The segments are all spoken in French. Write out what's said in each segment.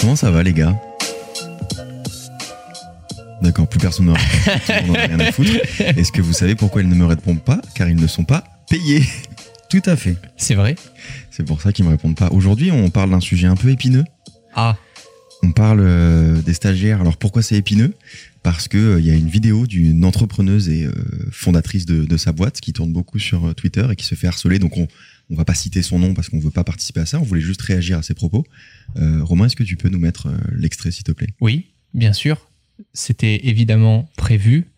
Comment ça va les gars? Plus personne n'en a rien à foutre. Est-ce que vous savez pourquoi ils ne me répondent pas? Car ils ne sont pas payés. Tout à fait. C'est vrai C'est pour ça qu'ils me répondent pas. Aujourd'hui, on parle d'un sujet un peu épineux. Ah, On parle euh, des stagiaires. Alors pourquoi c'est épineux? Parce que euh, y a une vidéo d'une entrepreneuse et euh, fondatrice de, de sa boîte qui tourne beaucoup sur euh, Twitter et qui se fait harceler. Donc on on va pas citer son nom parce qu'on veut pas participer à ça. On voulait juste réagir à ses propos. Euh, Romain, est-ce que tu peux nous mettre euh, l'extrait s'il te plaît? Oui, bien sûr. C'était évidemment prévu.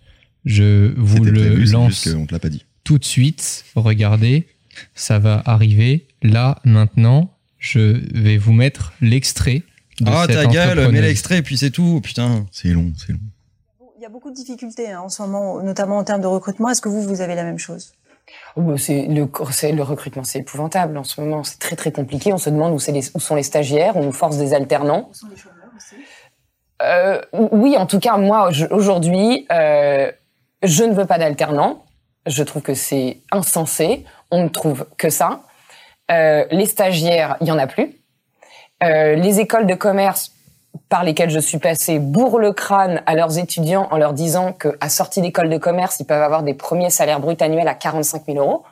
Je vous le prévu, lance juste qu'on te l'a pas dit. tout de suite. Regardez, ça va arriver. Là, maintenant, je vais vous mettre l'extrait Ah, ta gueule, mets l'extrait, puis c'est tout, putain. C'est long, c'est long. Il y a beaucoup de difficultés hein, en ce moment, notamment en termes de recrutement. Est-ce que vous, vous avez la même chose? Oh, bah, c'est le, c'est le recrutement, c'est épouvantable en ce moment. C'est très très compliqué. On se demande où, c'est les- où sont les stagiaires. On nous force des alternants. sont les chômeurs aussi? Euh, oui, en tout cas, moi aujourd'hui, euh, je ne veux pas d'alternants. Je trouve que c'est insensé. On ne trouve que ça. Euh, les stagiaires, il y en a plus. Euh, les écoles de commerce par lesquelles je suis passée bourrent le crâne à leurs étudiants en leur disant qu'à sortie d'école de commerce, ils peuvent avoir des premiers salaires bruts annuels à 45 000 euros.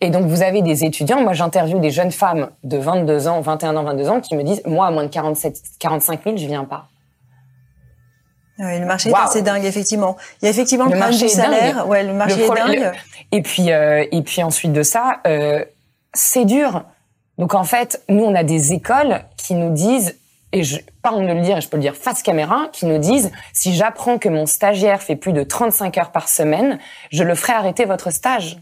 Et donc, vous avez des étudiants, moi j'interviewe des jeunes femmes de 22 ans, 21 ans, 22 ans, qui me disent, moi, à moins de 47, 45 000, je viens pas. Oui, le marché est assez dingue, effectivement. Il y a effectivement le, du marché est salaire. dingue. Ouais, le marché Le est dingue. Et puis, euh, et puis ensuite de ça, euh, c'est dur. Donc en fait, nous on a des écoles qui nous disent, et je, pardon de le dire, et je peux le dire face caméra, qui nous disent si j'apprends que mon stagiaire fait plus de 35 heures par semaine, je le ferai arrêter votre stage.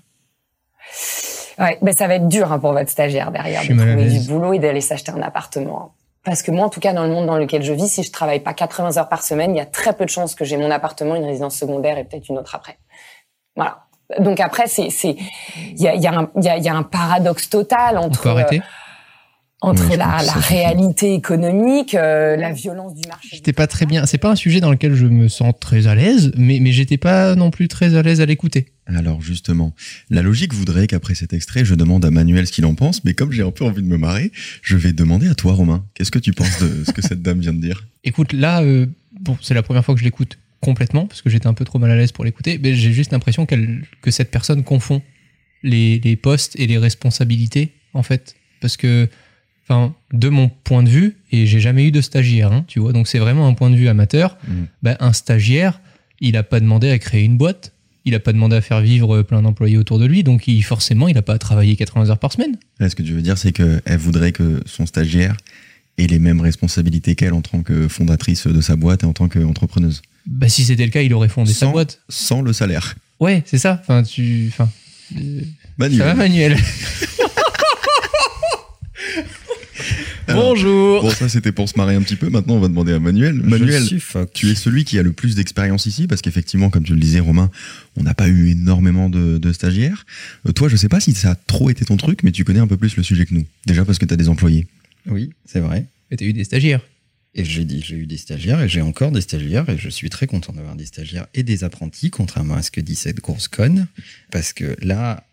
Ouais, ben ça va être dur hein, pour votre stagiaire derrière de trouver du boulot et d'aller s'acheter un appartement. Parce que moi, en tout cas, dans le monde dans lequel je vis, si je travaille pas 80 heures par semaine, il y a très peu de chances que j'ai mon appartement, une résidence secondaire et peut-être une autre après. Voilà. Donc après, c'est, c'est, il y a, il y, a y, a, un paradoxe total On entre peut arrêter? euh, entre Ouais, la, réalité économique, euh, la violence du marché. J'étais pas très bien. C'est pas un sujet dans lequel je me sens très à l'aise, mais, mais j'étais pas non plus très à l'aise à l'écouter. Alors justement, la logique voudrait qu'après cet extrait, je demande à Manuel ce qu'il en pense, mais comme j'ai un peu envie de me marrer, je vais demander à toi, Romain. Qu'est-ce que tu penses de ce que cette dame vient de dire? Écoute, là, euh, bon, c'est la première fois que je l'écoute complètement, parce que j'étais un peu trop mal à l'aise pour l'écouter, mais j'ai juste l'impression qu'elle, que cette personne confond les, les postes et les responsabilités, en fait. Parce que, enfin, de mon point de vue, et j'ai jamais eu de stagiaire, hein, tu vois, donc c'est vraiment un point de vue amateur, ben, un stagiaire, il a pas demandé à créer une boîte, il a pas demandé à faire vivre plein d'employés autour de lui, donc il, forcément, il a pas à travailler 80 heures par semaine. Là, Ce que tu veux dire, c'est qu'elle voudrait que son stagiaire ait les mêmes responsabilités qu'elle en tant que fondatrice de sa boîte et en tant qu'entrepreneuse, Bah, si c'était le cas, il aurait fondé sa boîte. sans le salaire. Ouais, c'est ça. Enfin, tu, enfin, euh, Manuel. ça va, Manuel Bonjour. Bon, ça c'était pour se marrer un petit peu. Maintenant, on va demander à Manuel. Manuel, tu es celui qui a le plus d'expérience ici, parce qu'effectivement, comme tu le disais, Romain, on n'a pas eu énormément de, de stagiaires. Euh, toi, je sais pas si ça a trop été ton truc, mais tu connais un peu plus le sujet que nous. Déjà parce que tu as des employés. Oui, c'est vrai. Et t'as eu des stagiaires. Et j'ai dit, j'ai eu des stagiaires et j'ai encore des stagiaires et je suis très content d'avoir des stagiaires et des apprentis, contrairement à ce que dit cette grosse conne. Parce que là,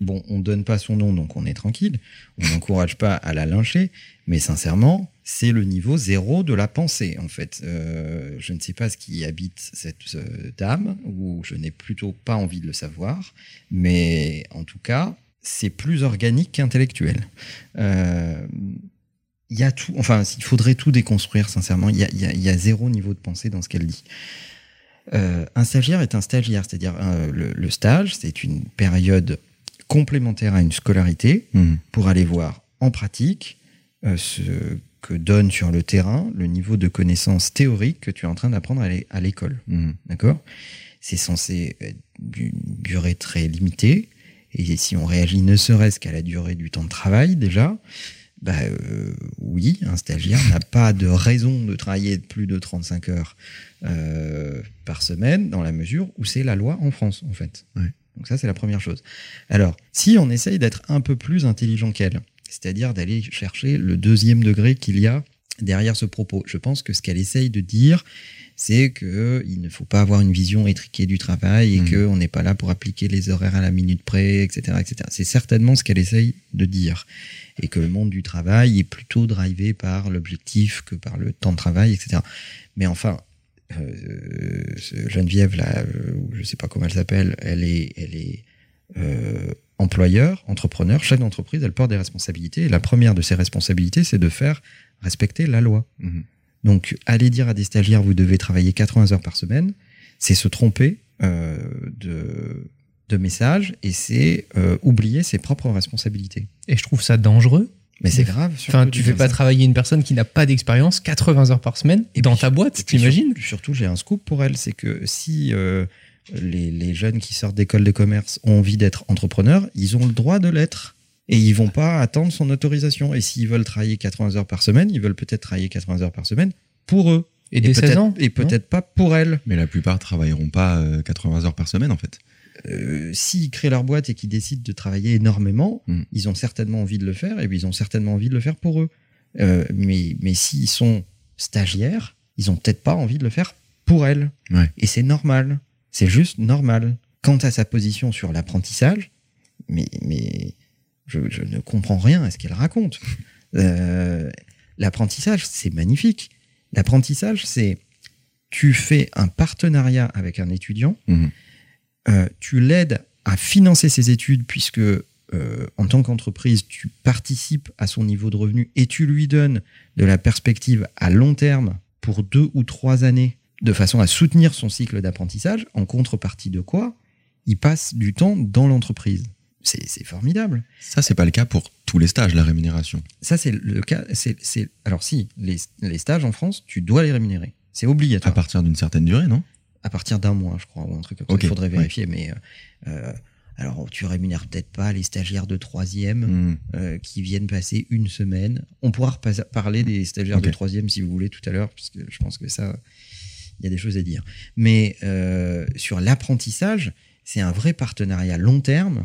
bon, on donne pas son nom, donc on est tranquille. On n'encourage pas à la lyncher. Mais sincèrement, c'est le niveau zéro de la pensée, en fait. Euh, je ne sais pas ce qui habite cette euh, dame, ou je n'ai plutôt pas envie de le savoir. Mais en tout cas, c'est plus organique qu'intellectuel. Euh, il y a tout, enfin, il faudrait tout déconstruire, sincèrement. Il y a, y a- y a zéro niveau de pensée dans ce qu'elle dit. Euh, un stagiaire est un stagiaire, c'est-à-dire euh, le stage, c'est une période complémentaire à une scolarité Mhm. pour aller voir en pratique euh, ce que donne sur le terrain le niveau de connaissance théorique que tu es en train d'apprendre à l'é- à l'école. Mhm. D'accord? C'est censé être d'une durée très limitée. Et si on réagit ne serait-ce qu'à la durée du temps de travail, déjà, bah, euh, oui, un stagiaire n'a pas de raison de travailler plus de 35 heures euh, par semaine, dans la mesure où c'est la loi en France, en fait. Ouais. Donc ça, c'est la première chose. Alors, si on essaye d'être un peu plus intelligent qu'elle, c'est-à-dire d'aller chercher le deuxième degré qu'il y a derrière ce propos, je pense que ce qu'elle essaye de dire, c'est que il ne faut pas avoir une vision étriquée du travail et Mhm. qu'on n'est pas là pour appliquer les horaires à la minute près, etc., etc. C'est certainement ce qu'elle essaye de dire et que le monde du travail est plutôt drivé par l'objectif que par le temps de travail, etc. Mais enfin, Geneviève là, euh, je sais pas comment elle s'appelle, elle est, elle est euh, employeur, entrepreneur, chef d'entreprise, elle porte des responsabilités. Et la première de ces responsabilités, c'est de faire respecter la loi. Mhm. Donc, aller dire à des stagiaires, vous devez travailler 80 heures par semaine, c'est se tromper euh, de, de message et c'est euh, oublier ses propres responsabilités. Et je trouve ça dangereux. Mais c'est grave. surtout Enfin, tu fais pas ça. travailler une personne qui n'a pas d'expérience 80 heures par semaine Et dans puis- ta boîte, t'imagines sur- Surtout, j'ai un scoop pour elle, c'est que si euh, les, les jeunes qui sortent d'école de commerce ont envie d'être entrepreneurs, ils ont le droit de l'être. Et ils vont pas attendre son autorisation. Et s'ils veulent travailler 80 heures par semaine, ils veulent peut-être travailler 80 heures par semaine pour eux. Et dès 16 peut-être- ans Et peut-être pas pour elles. Mais la plupart travailleront pas euh, 80 heures par semaine en fait. Euh, S'ils créent leur boîte et qu'ils décident de travailler énormément, Mm. ils ont certainement envie de le faire et puis ils ont certainement envie de le faire pour eux. Euh, mais mais s'ils sont stagiaires, ils ont peut-être pas envie de le faire pour elles. Ouais. Et c'est normal. C'est juste normal. Quant à sa position sur l'apprentissage, mais, mais je, je ne comprends rien à ce qu'elle raconte. Euh, l'apprentissage, c'est magnifique. L'apprentissage, c'est tu fais un partenariat avec un étudiant, Mhm. Euh, tu l'aides à financer ses études puisque euh, en tant qu'entreprise, tu participes à son niveau de revenu et tu lui donnes de la perspective à long terme pour deux ou trois années de façon à soutenir son cycle d'apprentissage, en contrepartie de quoi il passe du temps dans l'entreprise. C'est formidable. Ça, c'est pas le cas pour tous les stages, la rémunération. Ça, c'est le cas. c'est c'est- alors, si, les, les stages en France, tu dois les rémunérer. C'est obligatoire. À partir d'une certaine durée, non? À partir d'un mois, je crois, ou un truc comme ça. Il faudrait ouais. vérifier, mais euh, euh, alors tu rémunères peut-être pas les stagiaires de troisième Mhm. euh, qui viennent passer une semaine. On pourra parler des stagiaires de troisième si vous voulez tout à l'heure, parce que je pense que ça, il y a des choses à dire. Mais euh, sur l'apprentissage, c'est un vrai partenariat long terme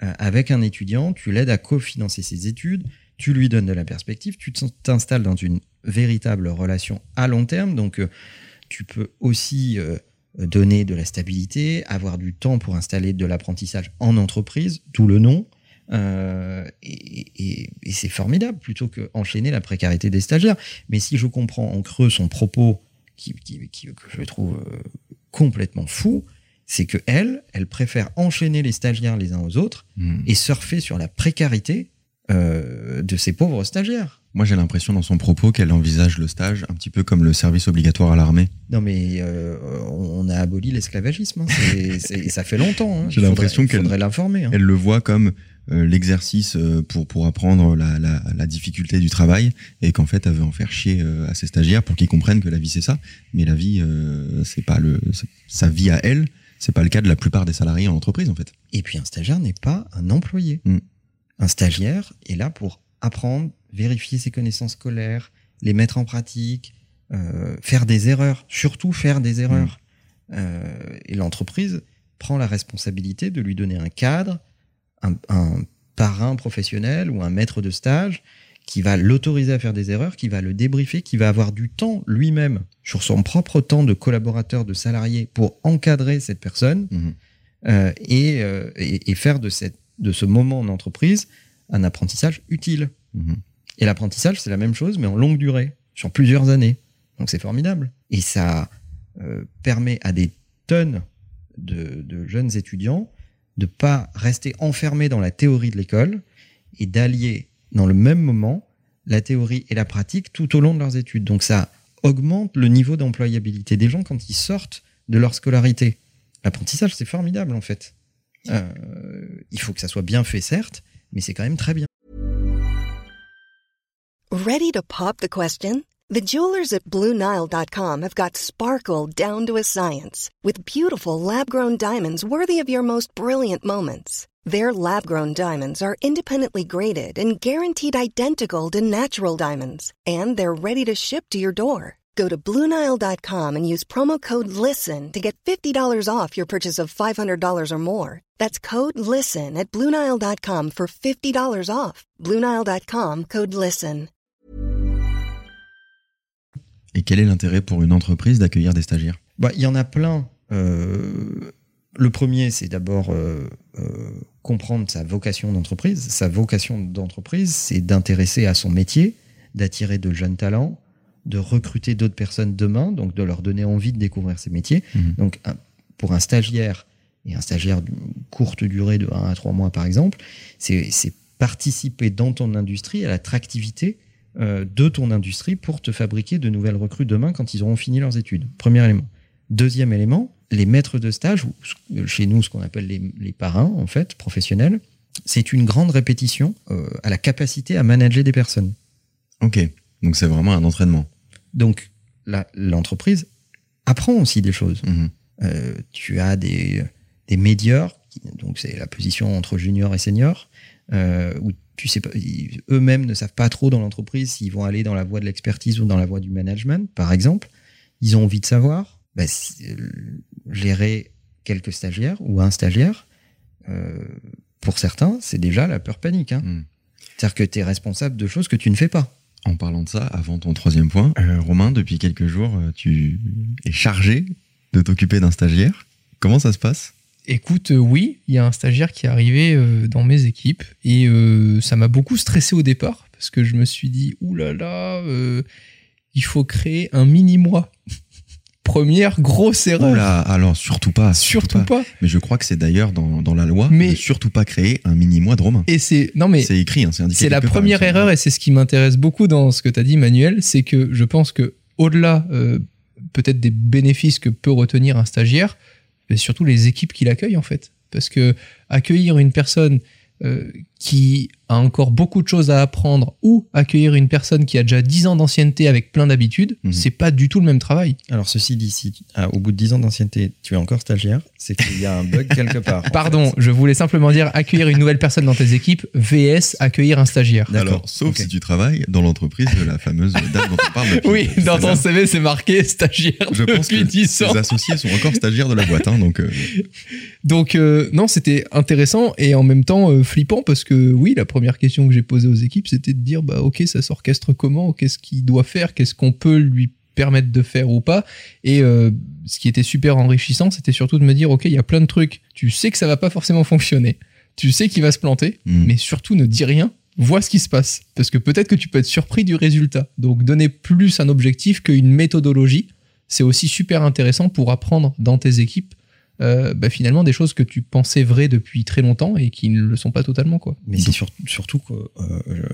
avec un étudiant. Tu l'aides à cofinancer ses études, tu lui donnes de la perspective, tu t'installes dans une véritable relation à long terme. Donc, euh, tu peux aussi euh, donner de la stabilité, avoir du temps pour installer de l'apprentissage en entreprise, tout le nom. Euh, et et- et c'est formidable plutôt que enchaîner la précarité des stagiaires. Mais si je comprends en creux son propos, qui, qui- qui- que je trouve euh, complètement fou, c'est que elle, elle préfère enchaîner les stagiaires les uns aux autres Mhm. et surfer sur la précarité euh, de ces pauvres stagiaires. Moi, j'ai l'impression dans son propos qu'elle envisage le stage un petit peu comme le service obligatoire à l'armée. Non mais euh, on a aboli l'esclavagisme, hein. C'est- c'est- et ça fait longtemps. hein. J'ai faudrait- l'impression qu'elle- faudrait l'informer. hein. Elle le voit comme euh, l'exercice pour, pour apprendre la, la, la difficulté du travail et qu'en fait, elle veut en faire chier à ses stagiaires pour qu'ils comprennent que la vie, c'est ça. Mais la vie, euh, c'est pas le, c'est- sa vie à elle, c'est pas le cas de la plupart des salariés en entreprise, en fait. Et puis un stagiaire n'est pas un employé. Mm. Un stagiaire est là pour apprendre, vérifier ses connaissances scolaires, les mettre en pratique, euh, faire des erreurs, surtout faire des erreurs. Euh, et l'entreprise prend la responsabilité de lui donner un cadre, un, un parrain professionnel ou un maître de stage qui va l'autoriser à faire des erreurs, qui va le débriefer, qui va avoir du temps lui-même sur son propre temps de collaborateur, de salarié pour encadrer cette personne Mhm. euh, et, et, et faire de, cette, de ce moment en entreprise un apprentissage utile. Mhm. Et l'apprentissage, c'est la même chose, mais en longue durée, sur plusieurs années. Donc c'est formidable. Et ça euh, permet à des tonnes de, de jeunes étudiants de pas rester enfermés dans la théorie de l'école et d'allier dans le même moment la théorie et la pratique tout au long de leurs études. Donc ça augmente le niveau d'employabilité des gens quand ils sortent de leur scolarité. L'apprentissage, c'est formidable en fait. Euh, il faut que ça soit bien fait, certes, mais c'est quand même très bien. Ready to pop the question? The jewelers at BlueNile.com have got sparkle down to a science with beautiful lab grown diamonds worthy of your most brilliant moments. Their lab grown diamonds are independently graded and guaranteed identical to natural diamonds, and they're ready to ship to your door. Go to Bluenile.com and use promo code LISTEN to get $50 off your purchase of $500 or more. That's code LISTEN at Bluenile.com for $50 off. Bluenile.com code LISTEN. Et quel est l'intérêt pour une entreprise d'accueillir des stagiaires? Bah, il y en a plein. Euh, le premier, c'est d'abord euh, euh, comprendre sa vocation d'entreprise. Sa vocation d'entreprise, c'est d'intéresser à son métier, d'attirer de jeunes talents, de recruter d'autres personnes demain, donc de leur donner envie de découvrir ces métiers. Mhm. Donc, un- pour un stagiaire, et un stagiaire de courte durée de 1 à 3 mois par exemple, c'est participer dans ton industrie à l'attractivité euh, de ton industrie pour te fabriquer de nouvelles recrues demain quand ils auront fini leurs études. Premier élément. Deuxième élément, les maîtres de stage, ou chez nous ce qu'on appelle les, les parrains en fait, professionnels, c'est une grande répétition euh, à la capacité à manager des personnes. Ok, donc c'est vraiment un entraînement. Donc l'entreprise apprend aussi des choses. Mhm. Euh, tu as des, des donc c'est la position entre junior et senior, euh, où tu sais pas, eux-mêmes ne savent pas trop dans l'entreprise s'ils vont aller dans la voie de l'expertise ou dans la voie du management, par exemple. Ils ont envie de savoir. Bah, si- euh, gérer quelques stagiaires ou un stagiaire, pour certains, c'est déjà la peur panique. Hein. Mhm. C'est-à-dire que tu es responsable de choses que tu ne fais pas. En parlant de ça, avant ton troisième point, euh, Romain, depuis quelques jours, euh, tu es chargé de t'occuper d'un stagiaire. Comment ça se passe? Écoute, euh, oui, il y a un stagiaire qui est arrivé dans mes équipes et ça m'a beaucoup stressé au départ parce que je me suis dit, oulala, il faut créer un mini-moi. Première grosse erreur. Oula, alors surtout pas, Surtout pas. Mais je crois que c'est d'ailleurs dans, dans la loi Mais- de surtout pas créer un mini-mois de Romain. Et c'est non mais C'est écrit, hein, c'est indiqué. c'est la première erreur et c'est ce qui m'intéresse beaucoup dans ce que tu as dit Manuel, c'est que je pense que au-delà euh, peut-être des bénéfices que peut retenir un stagiaire, c'est surtout les équipes qui l'accueillent en fait parce que accueillir une personne euh, qui a encore beaucoup de choses à apprendre ou accueillir une personne qui a déjà 10 ans d'ancienneté avec plein d'habitudes, Mhm. c'est pas du tout le même travail. Alors, ceci dit, si ah, au bout de 10 ans d'ancienneté, tu es encore stagiaire, c'est qu'il y a un bug quelque part. Pardon, fait. je voulais simplement dire accueillir une nouvelle personne dans tes équipes vs accueillir un stagiaire. Alors, sauf si tu travailles dans l'entreprise de la fameuse dame dont on parle. depuis- Oui, dans ton. CV c'est marqué stagiaire Je pense depuis que 10 ans. ses associés sont encore stagiaires de la boîte, hein, donc euh, Donc euh, non, c'était intéressant et en même temps euh, flippant parce que oui, la première question que j'ai posée aux équipes, c'était de dire bah ok, ça s'orchestre comment, qu'est-ce qu'il doit faire, qu'est-ce qu'on peut lui permettre de faire ou pas? Et euh, ce qui était super enrichissant, c'était surtout de me dire ok, il y a plein de trucs, tu sais que ça va pas forcément fonctionner, tu sais qu'il va se planter, hmm. mais surtout ne dis rien. Vois ce qui se passe. Parce que peut-être que tu peux être surpris du résultat. Donc, donner plus un objectif qu'une méthodologie, c'est aussi super intéressant pour apprendre dans tes équipes euh, bah, finalement des choses que tu pensais vraies depuis très longtemps et qui ne le sont pas totalement quoi. Mais c'est sur- surtout que euh,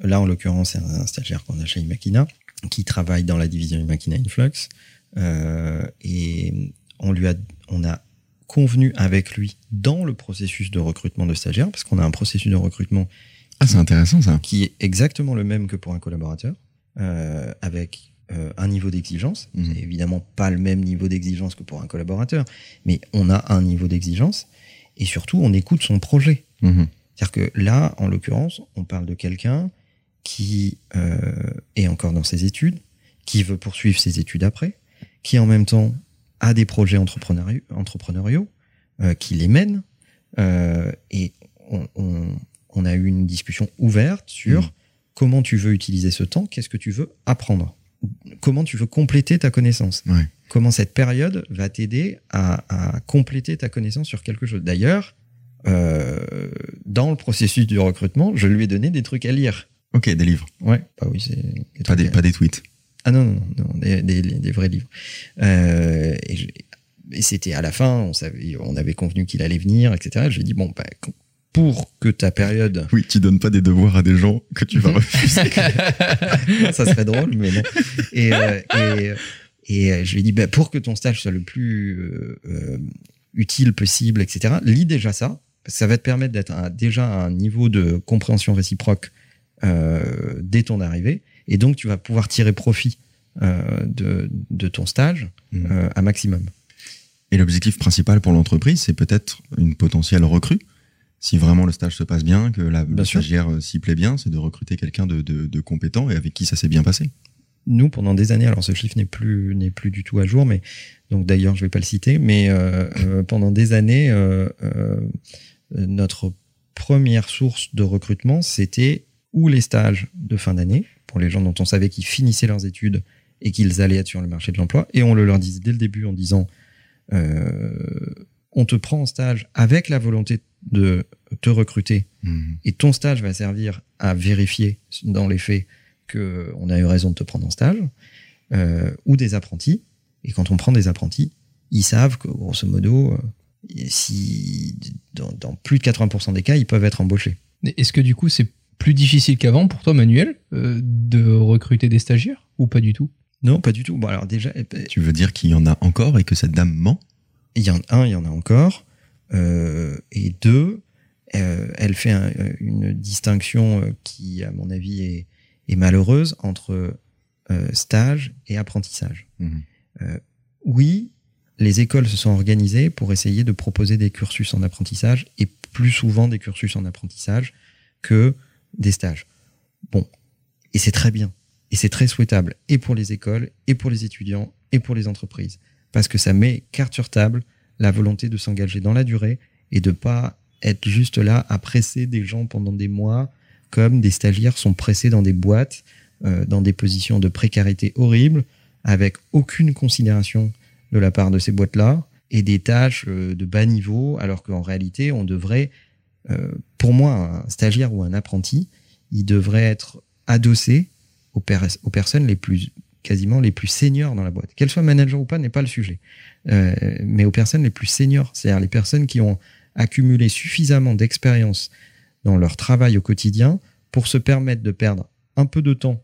là, en l'occurrence, c'est un, stagiaire qu'on a chez Imakina qui travaille dans la division Imakina Influx. Euh, et on lui a, on a convenu avec lui dans le processus de recrutement de stagiaires, parce qu'on a un processus de recrutement ah, c'est intéressant ça. qui est exactement le même que pour un collaborateur, euh, avec euh, un niveau d'exigence. Mhm. C'est évidemment pas le même niveau d'exigence que pour un collaborateur, mais on a un niveau d'exigence et surtout on écoute son projet. Mhm. C'est-à-dire que là, en l'occurrence, on parle de quelqu'un qui euh, est encore dans ses études, qui veut poursuivre ses études après, qui en même temps a des projets entrepreneuriaux, entrepreneuriaux euh, qui les mène. et on, on- on a eu une discussion ouverte sur Mhm. comment tu veux utiliser ce temps, qu'est-ce que tu veux apprendre, comment tu veux compléter ta connaissance, Ouais. comment cette période va t'aider à, à compléter ta connaissance sur quelque chose. D'ailleurs, euh, dans le processus du recrutement, je lui ai donné des trucs à lire. Ok, des livres, Ouais, bah oui, c'est des pas des, à- pas des tweets. ah non, non, non, non, des, des- des vrais livres. Euh, et c'était à la fin, on, savait, on avait convenu qu'il allait venir, etc. Je lui ai dit, bon, bah, pour que ta période... Oui, tu donnes pas des devoirs à des gens que tu vas Mhm. refuser. ça serait drôle, mais non. Et, euh, et, et euh, je lui ai dit, bah, pour que ton stage soit le plus euh, utile possible, etc., lis déjà ça. parce que Ça va te permettre d'être à- déjà à un niveau de compréhension réciproque euh, dès ton arrivée. Et donc, tu vas pouvoir tirer profit de, de ton stage euh, à maximum. Et l'objectif principal pour l'entreprise, c'est peut-être une potentielle recrue. Si vraiment le stage se passe bien, que la Bien le stagiaire euh, s'y plaît bien, c'est de recruter quelqu'un de, de, de compétent et avec qui ça s'est bien passé. nous, pendant des années, alors ce chiffre n'est plus, n'est plus du tout à jour, mais donc d'ailleurs, je vais pas le citer, mais euh, euh, pendant des années, euh, notre première source de recrutement, c'était ou les stages de fin d'année, pour les gens dont on savait qu'ils finissaient leurs études et qu'ils allaient être sur le marché de l'emploi, et on le leur disait dès le début en disant, on te prend en stage avec la volonté de te recruter Mhm. et ton stage va servir à vérifier dans les faits que on a eu raison de te prendre en stage, euh, ou des apprentis. Et quand on prend des apprentis, ils savent que grosso modo, euh, si dans, dans plus de 80% des cas, ils peuvent être embauchés. Est-ce que du coup, c'est plus difficile qu'avant pour toi, Manuel, euh, de recruter des stagiaires ou pas du tout? Non, pas du tout. Bon, alors déjà, eh, Tu veux dire qu'il y en a encore et que cette dame ment? Il y en a un, il y en a encore. Euh, et deux, euh, elle fait un- une distinction euh, qui, à mon avis, est, est malheureuse entre euh, stage et apprentissage. Mhm. Euh, oui, les écoles se sont organisées pour essayer de proposer des cursus en apprentissage et plus souvent des cursus en apprentissage que des stages. Bon, et c'est très bien. Et c'est très souhaitable, et pour les écoles, et pour les étudiants, et pour les entreprises. Parce que ça met carte sur table la volonté de s'engager dans la durée et de pas être juste là à presser des gens pendant des mois, comme des stagiaires sont pressés dans des boîtes, euh, dans des positions de précarité horribles, avec aucune considération de la part de ces boîtes-là, et des tâches euh, de bas niveau, alors qu'en réalité, on devrait, euh, pour moi, un stagiaire ou un apprenti, il devrait être adossé aux, per- aux personnes les plus quasiment les plus seniors dans la boîte. Qu'elles soient managers ou pas n'est pas le sujet. Euh, mais aux personnes les plus seniors, c'est-à-dire les personnes qui ont accumulé suffisamment d'expérience dans leur travail au quotidien pour se permettre de perdre un peu de temps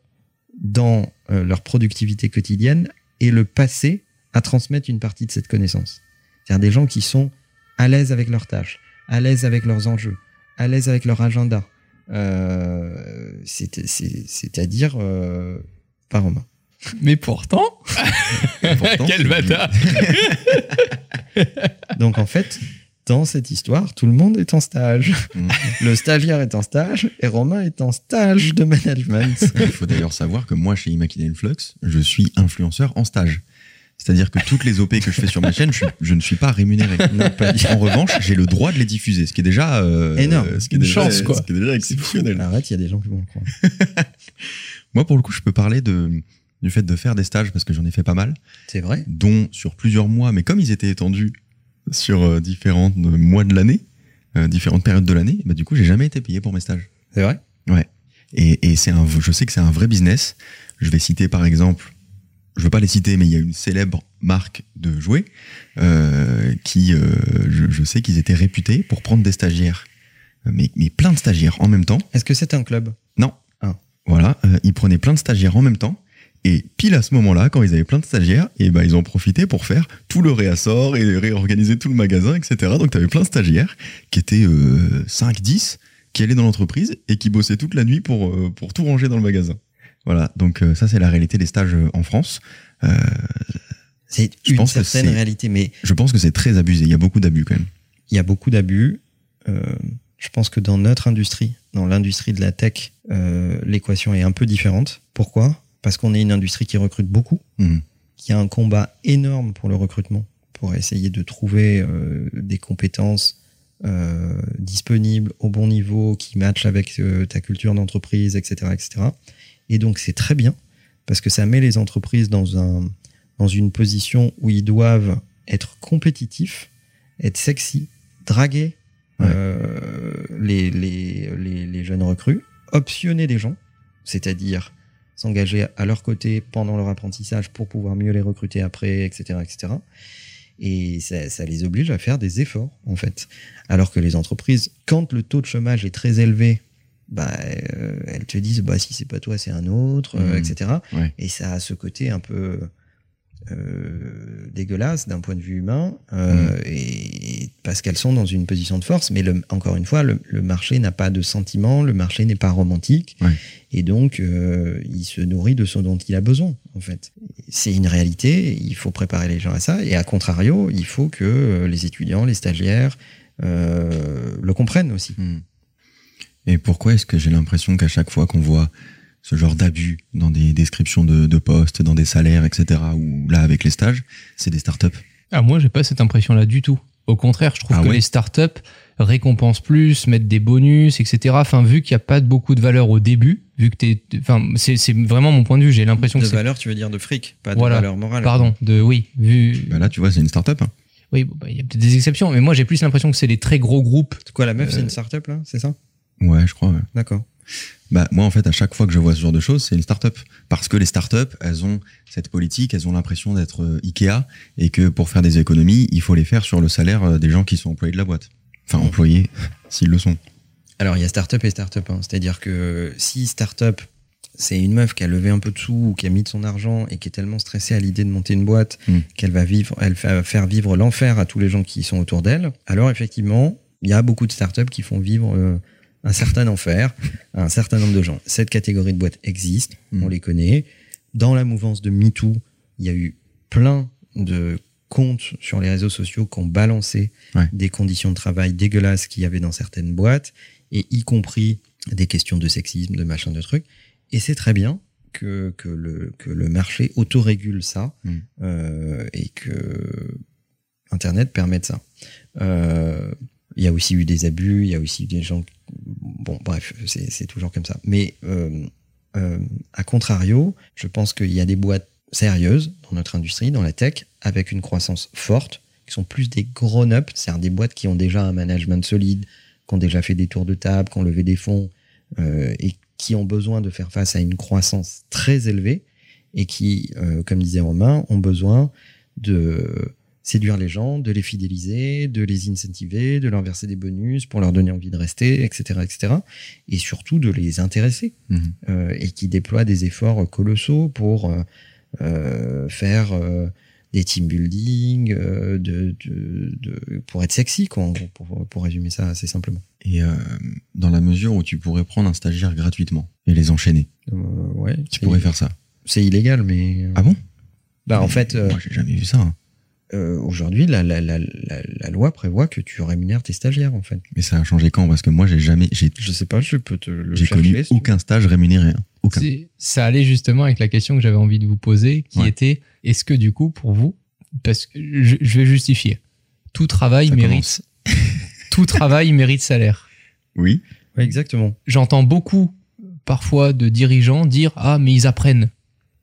dans euh, leur productivité quotidienne et le passer à transmettre une partie de cette connaissance. C'est-à-dire des gens qui sont à l'aise avec leurs tâches, à l'aise avec leurs enjeux, à l'aise avec leur agenda. Euh, c'est- c'est- C'est-à-dire, euh, pas Romain. Mais pourtant, Pourtant, quel bâtard Donc en fait, dans cette histoire, tout le monde est en stage. Mm. Le stagiaire est en stage et Romain est en stage de management. Il faut d'ailleurs savoir que moi, chez Immaculate Flux, je suis influenceur en stage. C'est-à-dire que toutes les OP que je fais sur ma chaîne, je, suis- je ne suis pas rémunéré. En revanche, j'ai le droit de les diffuser, ce qui est déjà euh, Énorme. ce qui est Une déjà, chance, quoi. Ce qui est déjà exceptionnel. Arrête, il y a des gens qui vont le croire. Moi, pour le coup, je peux parler de, du fait de faire des stages parce que j'en ai fait pas mal, C'est vrai. dont sur plusieurs mois, mais comme ils étaient étendus sur euh, différents euh, mois de l'année, euh, différentes périodes de l'année, bah, du coup, j'ai jamais été payé pour mes stages. C'est vrai. Et, et c'est un, je sais que c'est un vrai business. Je vais citer par exemple, je veux pas les citer, mais il y a une célèbre marque de jouets euh, qui, euh, je, je sais qu'ils étaient réputés pour prendre des stagiaires, mais, mais plein de stagiaires en même temps. Est-ce que c'est un club? Non. Ah. Voilà, ils prenaient plein de stagiaires en même temps. Et pile à ce moment-là, quand ils avaient plein de stagiaires, et ben ils ont profité pour faire tout le réassort et réorganiser tout le magasin, etc. Donc tu avais plein de stagiaires qui étaient euh, 5, 10, qui allaient dans l'entreprise et qui bossaient toute la nuit pour, euh, pour tout ranger dans le magasin. Voilà, donc euh, ça c'est la réalité des stages euh, en France. Euh, C'est Je une pense que certaine réalité, mais je pense que c'est très abusé, il y a beaucoup d'abus quand même. il y a beaucoup d'abus. Euh, je pense que dans notre industrie, dans l'industrie de la tech, euh, l'équation est un peu différente. Pourquoi? Parce qu'on est une industrie qui recrute beaucoup, Mhm. qui a un combat énorme pour le recrutement, pour essayer de trouver euh, des compétences euh, disponibles au bon niveau, qui matchent avec euh, ta culture d'entreprise, etc., etc. Et donc c'est très bien parce que ça met les entreprises dans un dans une position où ils doivent être compétitifs, être sexy, draguer Ouais. les, les, les, les jeunes recrues, optionner des gens, c'est-à-dire s'engager à leur côté pendant leur apprentissage pour pouvoir mieux les recruter après, etc., etc. Et ça, ça les oblige à faire des efforts, en fait. Alors que les entreprises, quand le taux de chômage est très élevé, bah, euh, elles te disent, bah, si c'est pas toi, c'est un autre, euh, Mhm. etc. Ouais. Et ça a ce côté un peu euh, dégueulasse d'un point de vue humain, euh, et parce qu'elles sont dans une position de force. Mais le, encore une fois, le, le marché n'a pas de sentiment, le marché n'est pas romantique, Ouais. et donc euh, il se nourrit de ce dont il a besoin. En fait, c'est une réalité. Il faut préparer les gens à ça, et à contrario, il faut que les étudiants, les stagiaires euh, le comprennent aussi. Hmm. Et pourquoi est-ce que j'ai l'impression qu'à chaque fois qu'on voit ce genre d'abus dans des descriptions de, de postes, dans des salaires, etc. Ou là, avec les stages, c'est des startups. Ah, moi, j'ai pas cette impression-là du tout. Au contraire, je trouve Ah que ouais les startups récompensent plus, mettent des bonus, etc. Enfin, vu qu'il n'y a pas de beaucoup de valeur au début, vu que t'es, enfin, c'est, c'est vraiment mon point de vue. J'ai l'impression de que c'est, valeur, tu veux dire de fric, pas de Voilà. valeur morale. pardon, de oui, vu, Bah là, tu vois, c'est une startup. hein. oui, bon, bah, il y a peut-être des exceptions, mais moi, j'ai plus l'impression que c'est les très gros groupes. C'est quoi la meuf, c'est Euh, une startup là, c'est ça? Ouais, je crois. ouais. D'accord. Bah, moi, en fait, à chaque fois que je vois ce genre de choses, c'est une start-up. Parce que les start-up, elles ont cette politique, elles ont l'impression d'être euh, Ikea et que pour faire des économies, il faut les faire sur le salaire euh, des gens qui sont employés de la boîte. Enfin, employés, s'ils le sont. Alors il y a startup et startup, hein. c'est-à-dire que si startup c'est une meuf qui a levé un peu de sous ou qui a mis de son argent et qui est tellement stressée à l'idée de monter une boîte Mm. qu'elle va vivre, elle va faire vivre l'enfer à tous les gens qui sont autour d'elle. Alors effectivement, il y a beaucoup de startups qui font vivre euh, un certain enfer à un certain nombre de gens. Cette catégorie de boîtes existe, Mm. on les connaît. Dans la mouvance de MeToo, il y a eu plein de comptes sur les réseaux sociaux qui ont balancé Ouais. des conditions de travail dégueulasses qu'il y avait dans certaines boîtes, et y compris des questions de sexisme, de machin, de trucs. Et c'est très bien que, que, le, que le marché autorégule ça Mm. euh, et que Internet permette ça. Euh, Il y a aussi eu des abus, il y a aussi eu des gens. Bon, bref, c'est toujours comme ça. Mais euh, euh, à contrario, je pense qu'il y a des boîtes sérieuses dans notre industrie, dans la tech, avec une croissance forte, qui sont plus des grown-up, c'est-à-dire des boîtes qui ont déjà un management solide, qui ont déjà fait des tours de table, qui ont levé des fonds, euh, et qui ont besoin de faire face à une croissance très élevée, et qui, euh, comme disait Romain, ont besoin de séduire les gens, de les fidéliser, de les incentiver, de leur verser des bonus pour leur donner envie de rester, etc., etc. Et surtout de les intéresser Mhm. euh, et qui déploient des efforts colossaux pour euh, euh, faire euh, des team building, de, de, de- pour être sexy, quoi, en gros, pour, pour résumer ça assez simplement. Et dans la mesure où tu pourrais prendre un stagiaire gratuitement et les enchaîner, ouais, tu pourrais faire ça. C'est illégal, mais. Ah bon? Bah, en fait, Moi, j'ai jamais vu ça. hein. Euh, aujourd'hui, la, la, la, la, la loi prévoit que tu rémunères tes stagiaires, en fait. Mais ça a changé quand? Parce que moi, j'ai jamais, j'ai, Je sais pas, je peux te le j'ai connu si tu veux. aucun stage rémunéré. hein. Aucun. Ça allait justement avec la question que j'avais envie de vous poser, qui Ouais. était est-ce que du coup, pour vous, parce que je, je vais justifier, tout travail Ça mérite, tout travail mérite salaire. Oui. Ouais, exactement. J'entends beaucoup parfois de dirigeants dire ah mais ils apprennent.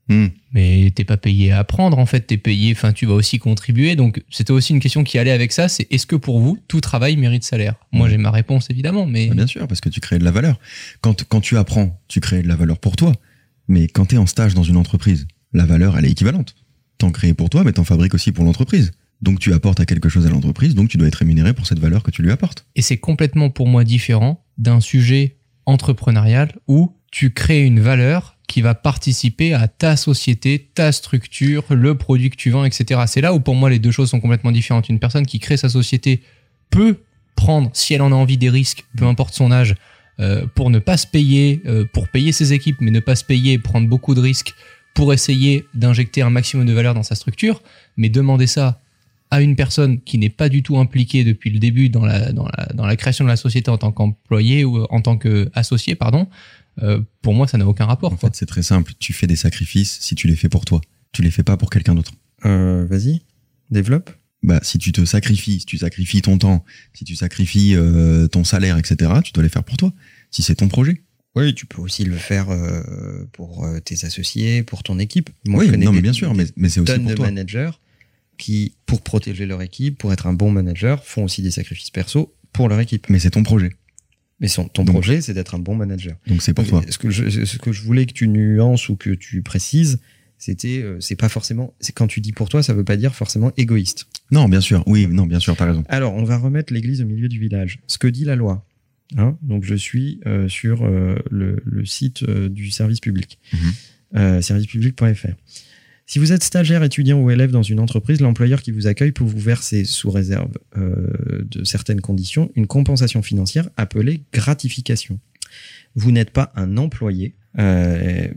Hmm. Mais t'es pas payé à apprendre en fait, t'es payé, enfin tu vas aussi contribuer. Donc c'était aussi une question qui allait avec ça, c'est est-ce que pour vous tout travail mérite salaire? Moi Ouais. j'ai ma réponse évidemment, mais Bah, bien sûr, parce que tu crées de la valeur. Quand, quand tu apprends, tu crées de la valeur pour toi. Mais quand tu es en stage dans une entreprise, la valeur, elle est équivalente. T'en crées pour toi, mais t'en fabriques aussi pour l'entreprise. Donc tu apportes à quelque chose à l'entreprise, donc tu dois être rémunéré pour cette valeur que tu lui apportes. Et c'est complètement pour moi différent d'un sujet entrepreneurial où tu crées une valeur qui va participer à ta société, ta structure, le produit que tu vends, etc. C'est là où pour moi les deux choses sont complètement différentes. Une personne qui crée sa société peut prendre, si elle en a envie, des risques, peu importe son âge, euh, pour ne pas se payer, euh, pour payer ses équipes, mais ne pas se payer, prendre beaucoup de risques pour essayer d'injecter un maximum de valeur dans sa structure. Mais demander ça à une personne qui n'est pas du tout impliquée depuis le début dans la, création de la société en tant qu'employé ou en tant qu'associé, pardon, euh, pour moi, ça n'a aucun rapport. En quoi. fait, c'est très simple. Tu fais des sacrifices si tu les fais pour toi. Tu les fais pas pour quelqu'un d'autre. Euh, Vas-y, développe. Bah, si tu te sacrifies, si tu sacrifies ton temps, si tu sacrifies euh, ton salaire, etc., tu dois les faire pour toi. Si c'est ton projet. Oui, tu peux aussi le faire euh, pour tes associés, pour ton équipe. Moi, oui, je connais non, mais des- bien sûr, mais, mais c'est aussi tonnes pour de toi. managers qui, pour protéger leur équipe, pour être un bon manager, font aussi des sacrifices perso pour leur équipe. Mais c'est ton projet. Mais son, ton Donc- projet, c'est d'être un bon manager. Donc c'est pour toi. Ce que, je, ce que je voulais que tu nuances ou que tu précises, c'était, euh, c'est pas forcément, c'est quand tu dis pour toi, ça veut pas dire forcément égoïste. Non, bien sûr. Oui, non, bien sûr, t'as raison. Alors, on va remettre l'église au milieu du village. Ce que dit la loi. Hein Donc, je suis euh, sur euh, le, le site euh, du service public, euh, servicepublic.fr. Si vous êtes stagiaire, étudiant ou élève dans une entreprise, l'employeur qui vous accueille peut vous verser, sous réserve euh, de certaines conditions, une compensation financière appelée gratification. Vous n'êtes pas un employé euh,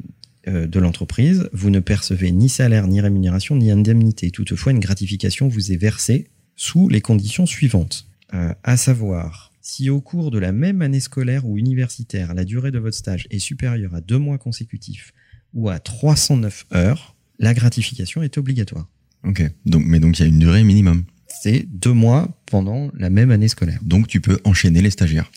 euh, de l'entreprise, vous ne percevez ni salaire, ni rémunération, ni indemnité. Toutefois, une gratification vous est versée sous les conditions suivantes, Euh, à savoir Si au cours de la même année scolaire ou universitaire, la durée de votre stage est supérieure à deux mois consécutifs ou à 309 heures, la gratification est obligatoire. Ok. Donc, mais donc il y a une durée minimum. C'est deux mois pendant la même année scolaire. Donc tu peux enchaîner les stagiaires.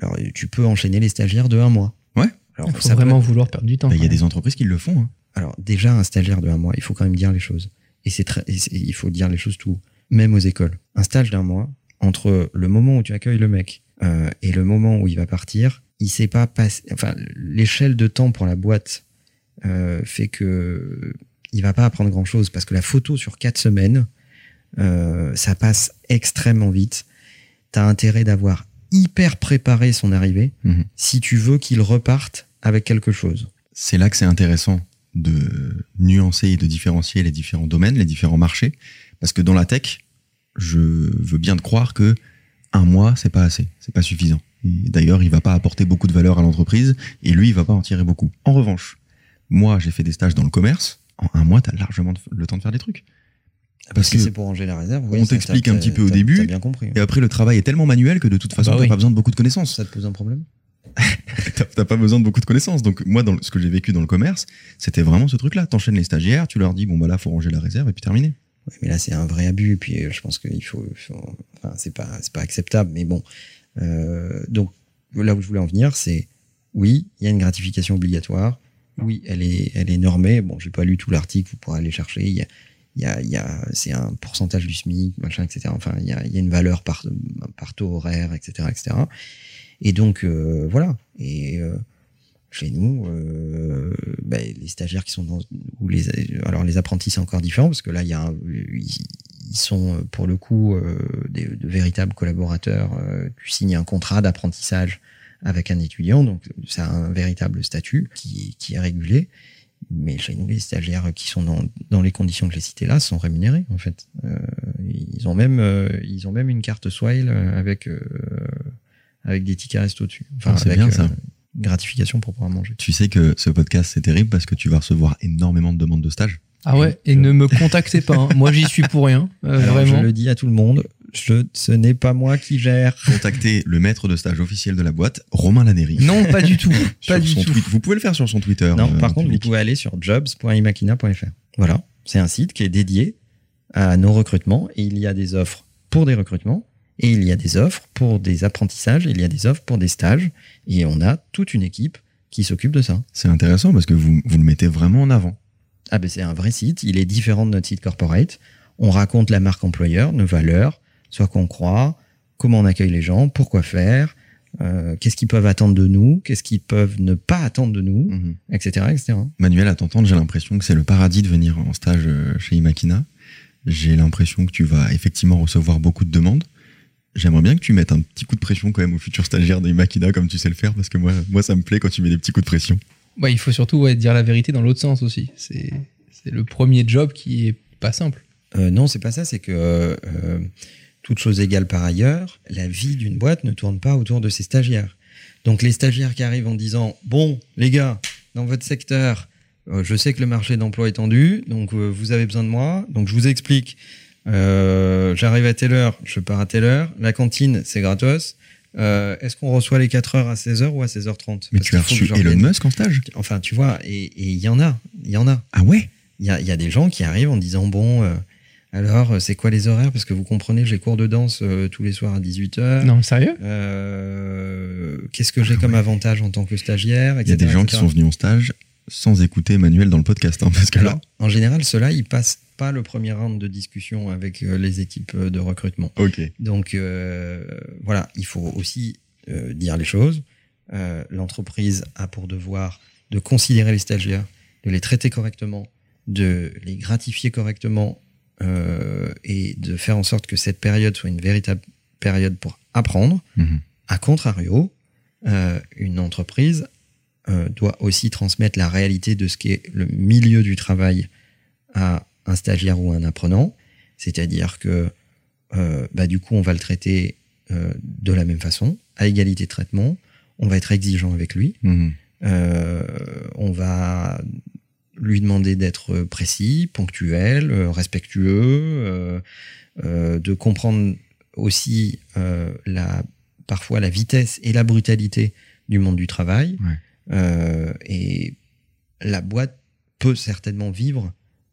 Alors, tu peux enchaîner les stagiaires de un mois. Ouais. Alors, Il faut ça vraiment vouloir perdre du temps. Bah, Il y a des entreprises qui le font. hein. Alors, déjà, un stagiaire de un mois, il faut quand même dire les choses. Et c'est très, et c'est- il faut dire les choses tout, même aux écoles. Un stage d'un mois, entre le moment où tu accueilles le mec euh, et le moment où il va partir, il sait pas passer. Enfin, l'échelle de temps pour la boîte euh, fait que il va pas apprendre grand chose parce que la photo sur quatre semaines, euh, ça passe extrêmement vite. T'as intérêt d'avoir hyper préparé son arrivée Mhm. si tu veux qu'il reparte avec quelque chose. C'est là que c'est intéressant de nuancer et de différencier les différents domaines, les différents marchés. Parce que dans la tech, je veux bien te croire que un mois, c'est pas assez, c'est pas suffisant. D'ailleurs, il va pas apporter beaucoup de valeur à l'entreprise et lui, il va pas en tirer beaucoup. En revanche, moi, j'ai fait des stages dans le commerce. En un mois, tu as largement le temps de faire des trucs. Parce Parce que que c'est pour ranger la réserve. on t'explique un petit peu au début, bien compris. Et après, le travail est tellement manuel que de toute façon, bah t'as oui. pas besoin de beaucoup de connaissances. Ça te pose un problème? T'as pas besoin de beaucoup de connaissances. Donc moi, dans ce que j'ai vécu dans le commerce, c'était vraiment ce truc-là. T'enchaînes les stagiaires, tu leur dis bon bah là, faut ranger la réserve et puis terminé. Ouais, mais là, c'est un vrai abus. Et puis, euh, je pense qu'il faut, faut- Enfin, c'est pas, pas acceptable. Mais bon. Euh, donc, là où je voulais en venir, c'est oui, il y a une gratification obligatoire. Oui, elle est, elle est normée. Bon, j'ai pas lu tout l'article. Vous pourrez aller chercher. Il y a, y a, y a, c'est un pourcentage du SMIC, machin, etc. Enfin, il y a, y a une valeur par, par taux horaire, etc., etc. Et donc, euh, voilà. Et euh, chez nous, euh, bah, les stagiaires qui sont dans, ou les, alors les apprentis c'est encore différent parce que là, il y a, un- ils, sont pour le coup euh, de véritables collaborateurs. Euh, tu signes un contrat d'apprentissage avec un étudiant, donc ça a un véritable statut qui, qui est régulé. Mais chez nous, les stagiaires qui sont dans, dans les conditions que j'ai citées là sont rémunérés en fait. Euh, ils ont même euh, ils ont même une carte Swile euh, avec euh, avec des tickets resto dessus. Enfin, Ah, c'est bien, ça. une gratification pour pouvoir manger. Tu sais que ce podcast c'est terrible parce que tu vas recevoir énormément de demandes de stage. Ah ouais, et ne me contactez pas. hein. Moi, j'y suis pour rien. euh, Alors, vraiment. je le dis à tout le monde, je, ce n'est pas moi qui gère. Contactez le maître de stage officiel de la boîte, Romain Lanéry. Non, pas du tout. Pas du tout. tweet. Vous pouvez le faire sur son Twitter. Non, euh, par contre, vous pouvez aller sur jobs.imakina.fr. Voilà, c'est un site qui est dédié à nos recrutements et il y a des offres pour des recrutements et il y a des offres pour des apprentissages et il y a des offres pour des stages et on a toute une équipe qui s'occupe de ça. C'est intéressant parce que vous, vous le mettez vraiment en avant. Ah ben c'est un vrai site, il est différent de notre site corporate. On raconte la marque employeur, nos valeurs, soit qu'on croit, comment on accueille les gens, pourquoi faire, euh, qu'est-ce qu'ils peuvent attendre de nous, qu'est-ce qu'ils peuvent ne pas attendre de nous, Mhm. etc., etc. Manuel, à t'entendre, j'ai l'impression que c'est le paradis de venir en stage euh, chez Imakina. J'ai l'impression que tu vas effectivement recevoir beaucoup de demandes. J'aimerais bien que tu mettes un petit coup de pression quand même aux futurs stagiaires d'Imakina comme tu sais le faire parce que moi, moi ça me plaît quand tu mets des petits coups de pression. Ouais, il faut surtout ouais, dire la vérité dans l'autre sens aussi. C'est c'est le premier job qui est pas simple. Euh, non, c'est pas ça, c'est que euh, toute chose égale par ailleurs, la vie d'une boîte ne tourne pas autour de ses stagiaires. Donc les stagiaires qui arrivent en disant bon les gars, dans votre secteur, euh, je sais que le marché d'emploi est tendu, donc euh, vous avez besoin de moi, donc je vous explique. Euh, J'arrive à telle heure, je pars à telle heure. La cantine, c'est gratos. Est-ce qu'on reçoit les 4 heures à 16h ou à 16h30 Mais Parce tu as reçu Elon. Musk en stage? Enfin, tu vois, et il y en a, il y en a. Ah ouais? Il y a, il y a des gens qui arrivent en disant bon, alors euh, c'est quoi les horaires? Parce que vous comprenez, j'ai cours de danse euh, tous les soirs à 18h. Non, sérieux? Qu'est-ce que j'ai comme avantage en tant que stagiaire Il y a des gens qui sont venus en stage sans écouter Manuel dans le podcast hein, parce que Alors, là, en général, ceux-là, ils passent pas le premier round de discussion avec euh, les équipes euh, de recrutement. ok. Donc euh, voilà, il faut aussi euh, dire les choses. Euh, L'entreprise a pour devoir de considérer les stagiaires, de les traiter correctement, de les gratifier correctement euh, et de faire en sorte que cette période soit une véritable période pour apprendre. Mhm. A contrario, euh, une entreprise euh, doit aussi transmettre la réalité de ce qu'est le milieu du travail à un stagiaire ou un apprenant. C'est-à-dire que euh, bah, du coup, on va le traiter euh, de la même façon, à égalité de traitement. On va être exigeant avec lui. Mhm. Euh, on va lui demander d'être précis, ponctuel, euh, respectueux, euh, euh, de comprendre aussi euh, la parfois la vitesse et la brutalité du monde du travail. Ouais. Euh, et la boîte peut certainement vivre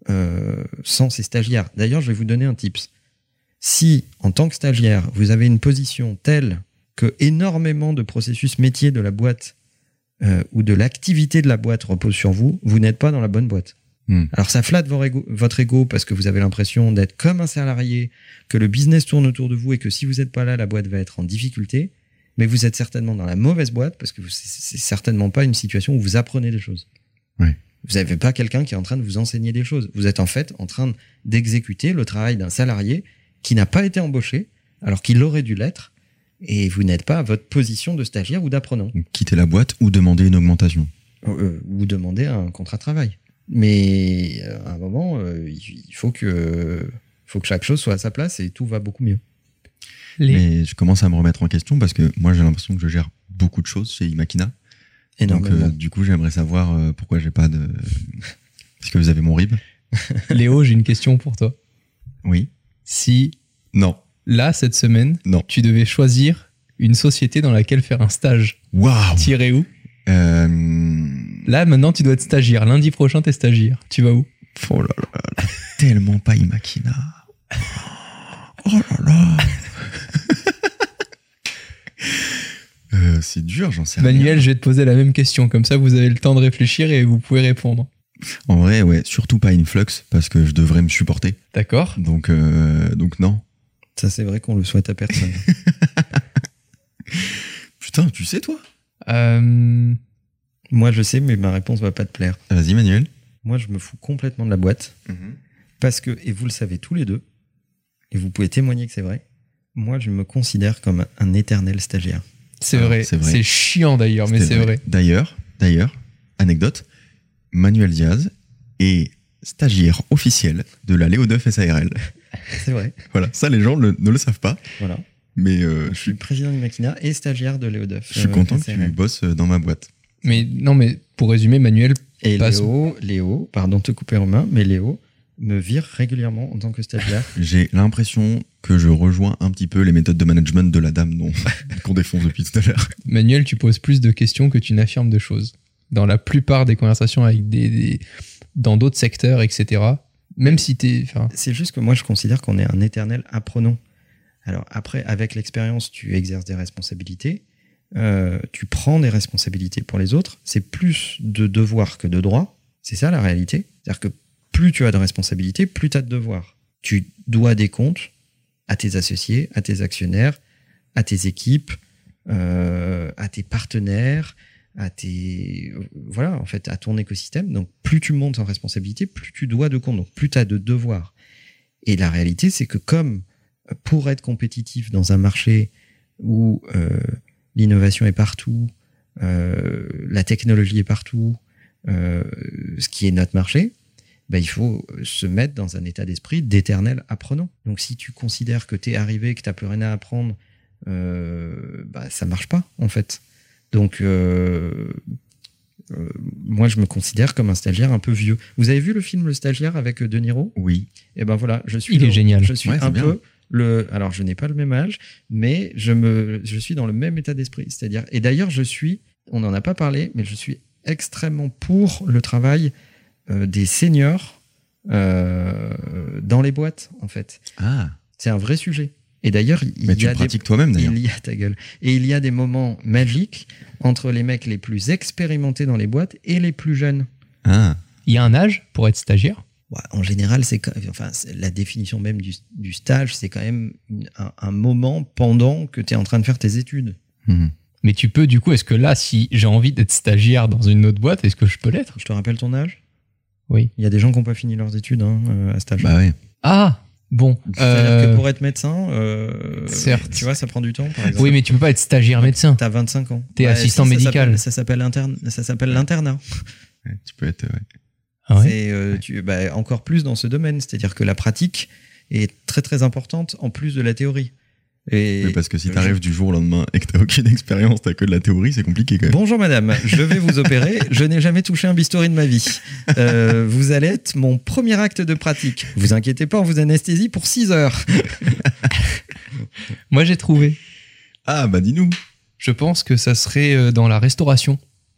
euh, sans ses stagiaires. D'ailleurs, je vais vous donner un tips. Si, en tant que stagiaire, vous avez une position telle que énormément de processus métiers de la boîte euh, ou de l'activité de la boîte repose sur vous, vous n'êtes pas dans la bonne boîte. Hmm. Alors ça flatte votre ego, votre ego parce que vous avez l'impression d'être comme un salarié, que le business tourne autour de vous et que si vous n'êtes pas là, la boîte va être en difficulté. Mais vous êtes certainement dans la mauvaise boîte parce que c'est certainement pas une situation où vous apprenez des choses. Ouais. Vous n'avez pas quelqu'un qui est en train de vous enseigner des choses. Vous êtes en fait en train d'exécuter le travail d'un salarié qui n'a pas été embauché alors qu'il aurait dû l'être et vous n'êtes pas à votre position de stagiaire ou d'apprenant Donc, quitter la boîte ou demander une augmentation. euh, ou demander un contrat de travail. Mais euh, à un moment, euh, il faut que, faut que chaque chose soit à sa place et tout va beaucoup mieux. Les... Mais je commence à me remettre en question parce que moi j'ai l'impression que je gère beaucoup de choses chez Imakina. Donc Énormément. euh, du coup j'aimerais savoir euh, pourquoi j'ai pas de. Est-ce que vous avez mon RIB Léo, j'ai une question pour toi. Oui. Si Non. Là, cette semaine, Non. tu devais choisir une société dans laquelle faire un stage, Waouh. tirer où Euh, Là, maintenant, tu dois être stagiaire. Lundi prochain, t'es stagiaire. Tu vas où Oh là là, là, tellement pas Imakina. Oh là là. Euh, c'est dur, j'en sais rien. Manuel, je vais te poser la même question. Comme ça, vous avez le temps de réfléchir et vous pouvez répondre. En vrai, ouais, surtout pas Influx parce que je devrais me supporter. D'accord Donc, euh, donc non. Ça, c'est vrai qu'on le souhaite à personne. Putain, tu sais toi? Euh, Moi, je sais, mais ma réponse va pas te plaire. Vas-y, Manuel. Moi, je me fous complètement de la boîte parce que, et vous le savez tous les deux, et vous pouvez témoigner que c'est vrai, moi, je me considère comme un éternel stagiaire. C'est vrai. c'est vrai. C'est chiant d'ailleurs, mais c'est vrai. D'ailleurs, d'ailleurs, anecdote, Manuel Diaz est stagiaire officiel de la Léo 9 SARL. C'est vrai. Voilà, ça les gens le- ne le savent pas, Voilà. mais euh, je suis président du Makina et stagiaire de Léodeuf. je suis euh, content que tu bosses dans ma boîte. Mais non, mais pour résumer, Manuel, Et Passe. Léo, Léo, pardon de te couper en main, mais Léo me vire régulièrement en tant que stagiaire. J'ai l'impression que je rejoins un petit peu les méthodes de management de la dame dont- qu'on défonce depuis tout à l'heure. Manuel, tu poses plus de questions que tu n'affirmes de choses. Dans la plupart des conversations avec des, des- dans d'autres secteurs, etc. Même si t'es, C'est juste que moi, je considère qu'on est un éternel apprenant. Alors après, avec l'expérience, tu exerces des responsabilités, euh, tu prends des responsabilités pour les autres. C'est plus de devoirs que de droits. C'est ça la réalité. C'est-à-dire que plus tu as de responsabilités, plus tu as de devoirs. Tu dois des comptes à tes associés, à tes actionnaires, à tes équipes, euh, à tes partenaires, à tes voilà en fait à ton écosystème. Donc plus tu montes en responsabilité, plus tu dois de comptes, donc plus tu as de devoirs. Et la réalité, c'est que comme euh, pour être compétitif dans un marché où euh, l'innovation est partout, euh, la technologie est partout, ce qui est notre marché, ben, il faut se mettre dans un état d'esprit d'éternel apprenant. Donc si tu considères que tu es arrivé, que tu plus rien à apprendre, bah, ça marche pas en fait. Donc euh, euh, moi je me considère comme un stagiaire un peu vieux. Vous avez vu le film Le stagiaire avec euh, De Niro? Oui. Et ben voilà, je suis Il est le- génial. Je suis Ouais, un bien. peu le alors je n'ai pas le même âge, mais je me je suis dans le même état d'esprit, c'est-à-dire et d'ailleurs je suis on n'en a pas parlé, mais je suis extrêmement pour le travail euh, des seniors euh, dans les boîtes en fait. Ah, C'est un vrai sujet. Et d'ailleurs, il mais y tu a des pratiques toi-même d'ailleurs. il y a ta gueule. Et il y a des moments magiques entre les mecs les plus expérimentés dans les boîtes et les plus jeunes. Ah, il y a un âge pour être stagiaire? Ouais, en général, c'est enfin la définition même du, du stage, c'est quand même un, un moment pendant que tu es en train de faire tes études. mhm. Mais tu peux, du coup, est-ce que là, si j'ai envie d'être stagiaire dans une autre boîte, est-ce que je peux l'être? Je te rappelle ton âge? Oui. Il y a des gens qui n'ont pas fini leurs études hein, euh, à stage. bah. Ah, bon. C'est-à-dire euh, que pour être médecin, euh, certes. tu vois, ça prend du temps, par exemple. Oui, mais tu peux pas être stagiaire médecin. T'as 25 ans. T'es assistant ça médical. Ça s'appelle interne- ça s'appelle l'internat. Ouais, Tu peux être. ouais. Ah ouais C'est euh, tu- bah, encore plus dans ce domaine, c'est-à-dire que la pratique est très très importante en plus de la théorie. Et Mais parce que si je- t'arrives du jour au lendemain et que t'as aucune expérience, t'as que de la théorie, c'est compliqué quand même. Bonjour madame, je vais vous opérer. Je n'ai jamais touché un bistouri de ma vie. Euh, vous allez être mon premier acte de pratique. Vous inquiétez pas, on vous anesthésie pour 6 heures. Moi, j'ai trouvé. Ah, bah dis-nous. Je pense que ça serait euh, dans la restauration.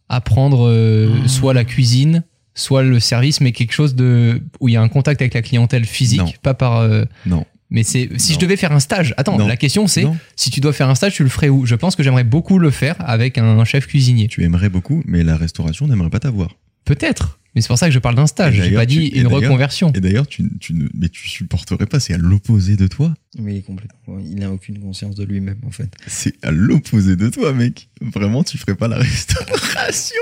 Apprendre euh, Ah. soit la cuisine, soit le service, mais quelque chose de où il y a un contact avec la clientèle physique, Non. pas par. euh, Non. Mais c'est si Non. je devais faire un stage. Attends, Non. la question c'est Non. si tu dois faire un stage, tu le ferais où? Je pense que j'aimerais beaucoup le faire avec un chef cuisinier. Tu aimerais beaucoup, mais la restauration n'aimerait pas t'avoir. Peut-être. Mais c'est pour ça que je parle d'un stage. J'ai pas dit tu- une reconversion. Et d'ailleurs, tu, tu ne, mais tu supporterais pas, c'est à l'opposé de toi. Oui, complètement. Il n'a aucune conscience de lui-même, en fait. C'est à l'opposé de toi, mec. Vraiment, tu ferais pas la restauration.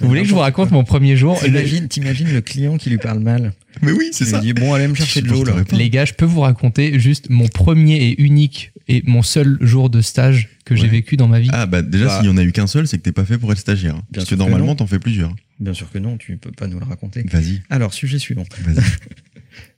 Vous voulez que je vous raconte mon premier jour? T'imagines, t'imagines le client qui lui parle mal. Mais oui, c'est Il ça. lui dit bon, allez me chercher de l'eau là. Les gars, je peux vous raconter juste mon premier et unique et mon seul jour de stage que j'ai vécu dans ma vie. Ah, bah déjà, Bah. s'il y en a eu qu'un seul, c'est que t'es pas fait pour être stagiaire. hein. Bien Parce que sûr que normalement, t'en fais plusieurs. Bien sûr que non, tu peux pas nous le raconter. Vas-y, Alors, sujet suivant. vas-y.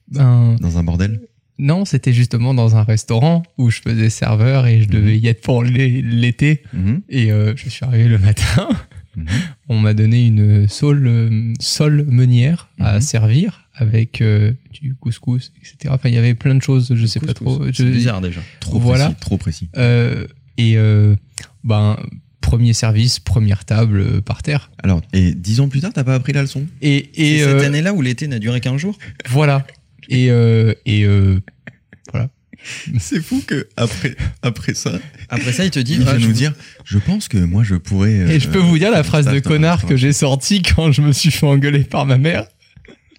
Ben, Dans un bordel? non, c'était justement dans un restaurant où je faisais serveur et je devais y être pour l'é- l'été. Mhm, Et euh, je suis arrivé le matin. mhm. On m'a donné une sole, sole meunière à Mhm. servir avec euh, du couscous, etc. Enfin, il y avait plein de choses, je sais pas trop. C'est Je- bizarre déjà. Trop Voilà. précis, trop précis. Euh, et euh, ben, premier service, première table par terre. Alors, et dix ans plus tard, t'as pas appris la leçon? Et, Et et cette année-là où l'été n'a duré qu'un jour? voilà. Et, et voilà. C'est fou que après, après ça, Après ça, il te dit il ah, vient je nous vous- dire Je pense que moi, je pourrais. Et je peux vous dire la phrase de connard restaurant. que j'ai sortie quand je me suis fait engueuler par ma mère.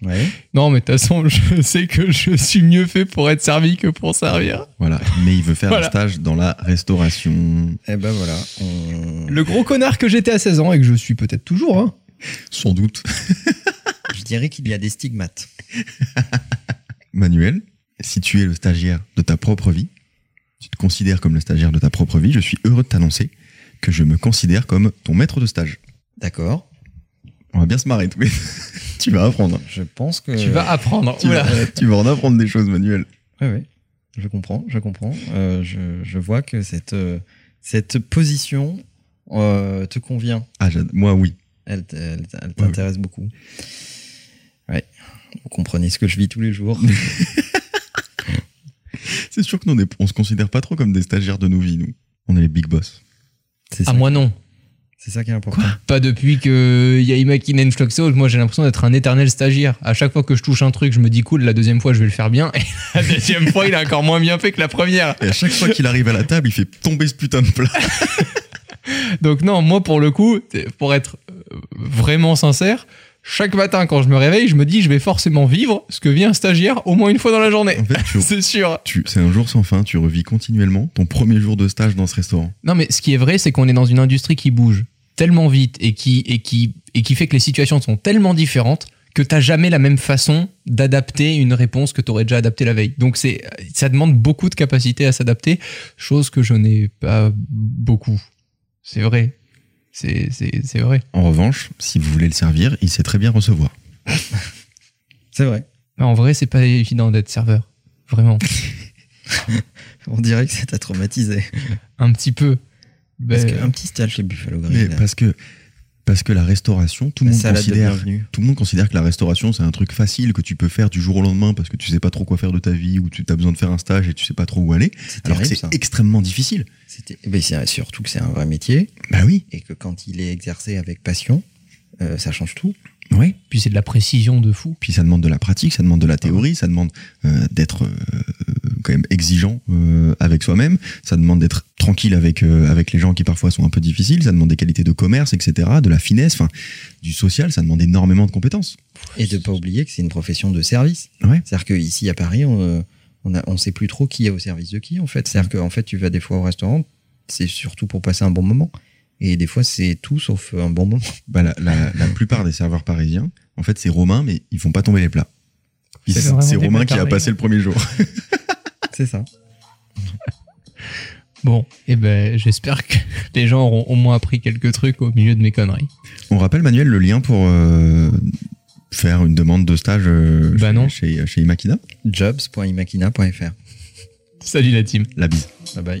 Ouais. Non, mais de toute façon, je sais que je suis mieux fait pour être servi que pour servir. Voilà, mais il veut faire Voilà. un stage dans la restauration. Et ben voilà. on- Le gros connard que j'étais à 16 ans et que je suis peut-être toujours, hein. Sans doute. Je dirais qu'il y a des stigmates. Manuel, si tu es le stagiaire de ta propre vie, tu te considères comme le stagiaire de ta propre vie, je suis heureux de t'annoncer que je me considère comme ton maître de stage. D'accord. On va bien se marrer tous Tu vas apprendre. Je pense que. Tu vas apprendre. Tu, vas, tu vas en apprendre des choses, Manuel. Oui, oui. Je comprends, je comprends. Euh, je, je vois que cette, euh, cette position euh, te convient. Ah, moi, oui. Elle, t- elle, t- elle t'intéresse beaucoup. Ouais. Vous comprenez ce que je vis tous les jours. C'est sûr que nous, on, est- on se considère pas trop comme des stagiaires de nos vies, nous. On est les big boss. C'est Ah, ça, moi non. c'est ça qui est important. Pas depuis que Yai Makinen Fluxo, moi j'ai l'impression d'être un éternel stagiaire. À chaque fois que je touche un truc, je me dis cool, la deuxième fois je vais le faire bien. Et la deuxième fois, il a encore moins bien fait que la première. Et à chaque fois qu'il arrive à la table, il fait tomber ce putain de plat. Donc non, moi pour le coup, pour être euh, vraiment sincère, chaque matin quand je me réveille, je me dis je vais forcément vivre ce que vit un stagiaire au moins une fois dans la journée. En fait, tu, C'est sûr. tu- c'est un jour sans fin, tu revis continuellement ton premier jour de stage dans ce restaurant. Non mais ce qui est vrai, c'est qu'on est dans une industrie qui bouge tellement vite et qui, et qui, et qui fait que les situations sont tellement différentes que t'as jamais la même façon d'adapter une réponse que t'aurais déjà adaptée la veille. Donc c'est, ça demande beaucoup de capacité à s'adapter, chose que je n'ai pas beaucoup. C'est vrai. C'est, c'est, c'est vrai. En revanche, si vous voulez le servir, il sait très bien recevoir. C'est vrai. Mais en vrai, c'est pas évident d'être serveur. Vraiment. On dirait que ça t'a traumatisé. Un petit peu. Parce Ben, qu'un petit stage chez Buffalo Mais Grill. parce que, parce que la restauration, tout le monde considère tout le monde considère que la restauration c'est un truc facile que tu peux faire du jour au lendemain parce que tu sais pas trop quoi faire de ta vie ou tu as besoin de faire un stage et tu sais pas trop où aller C'est alors que terrible, c'est ça. extrêmement difficile. Mais c'est surtout que c'est un vrai métier Bah oui. et que quand il est exercé avec passion, euh, ça change tout. Oui. Puis c'est de la précision de fou. Puis ça demande de la pratique, ça demande de la théorie, ça demande euh, d'être euh, quand même exigeant euh, avec soi-même, ça demande d'être tranquille avec euh, avec les gens qui parfois sont un peu difficiles, ça demande des qualités de commerce, etc., de la finesse, enfin du social, ça demande énormément de compétences. Et de pas oublier que c'est une profession de service. Ouais. C'est-à-dire qu'ici à Paris, on, euh, on, a, on sait plus trop qui est au service de qui en fait. C'est-à-dire qu'en fait, tu vas des fois au restaurant, c'est surtout pour passer un bon moment. Et des fois, c'est tout sauf un bon moment. Bah, la, la, la plupart des serveurs parisiens, en fait, c'est Romain, mais ils font pas tomber les plats. C'est Romain qui a passé le premier jour. C'est ça. Bon, et ben j'espère que les gens auront au moins appris quelques trucs au milieu de mes conneries. On rappelle, Manuel, le lien pour euh, faire une demande de stage euh, Bah chez, non. chez, chez Imakina. jobs.imakina.fr. Salut la team. La bise. Bye bye.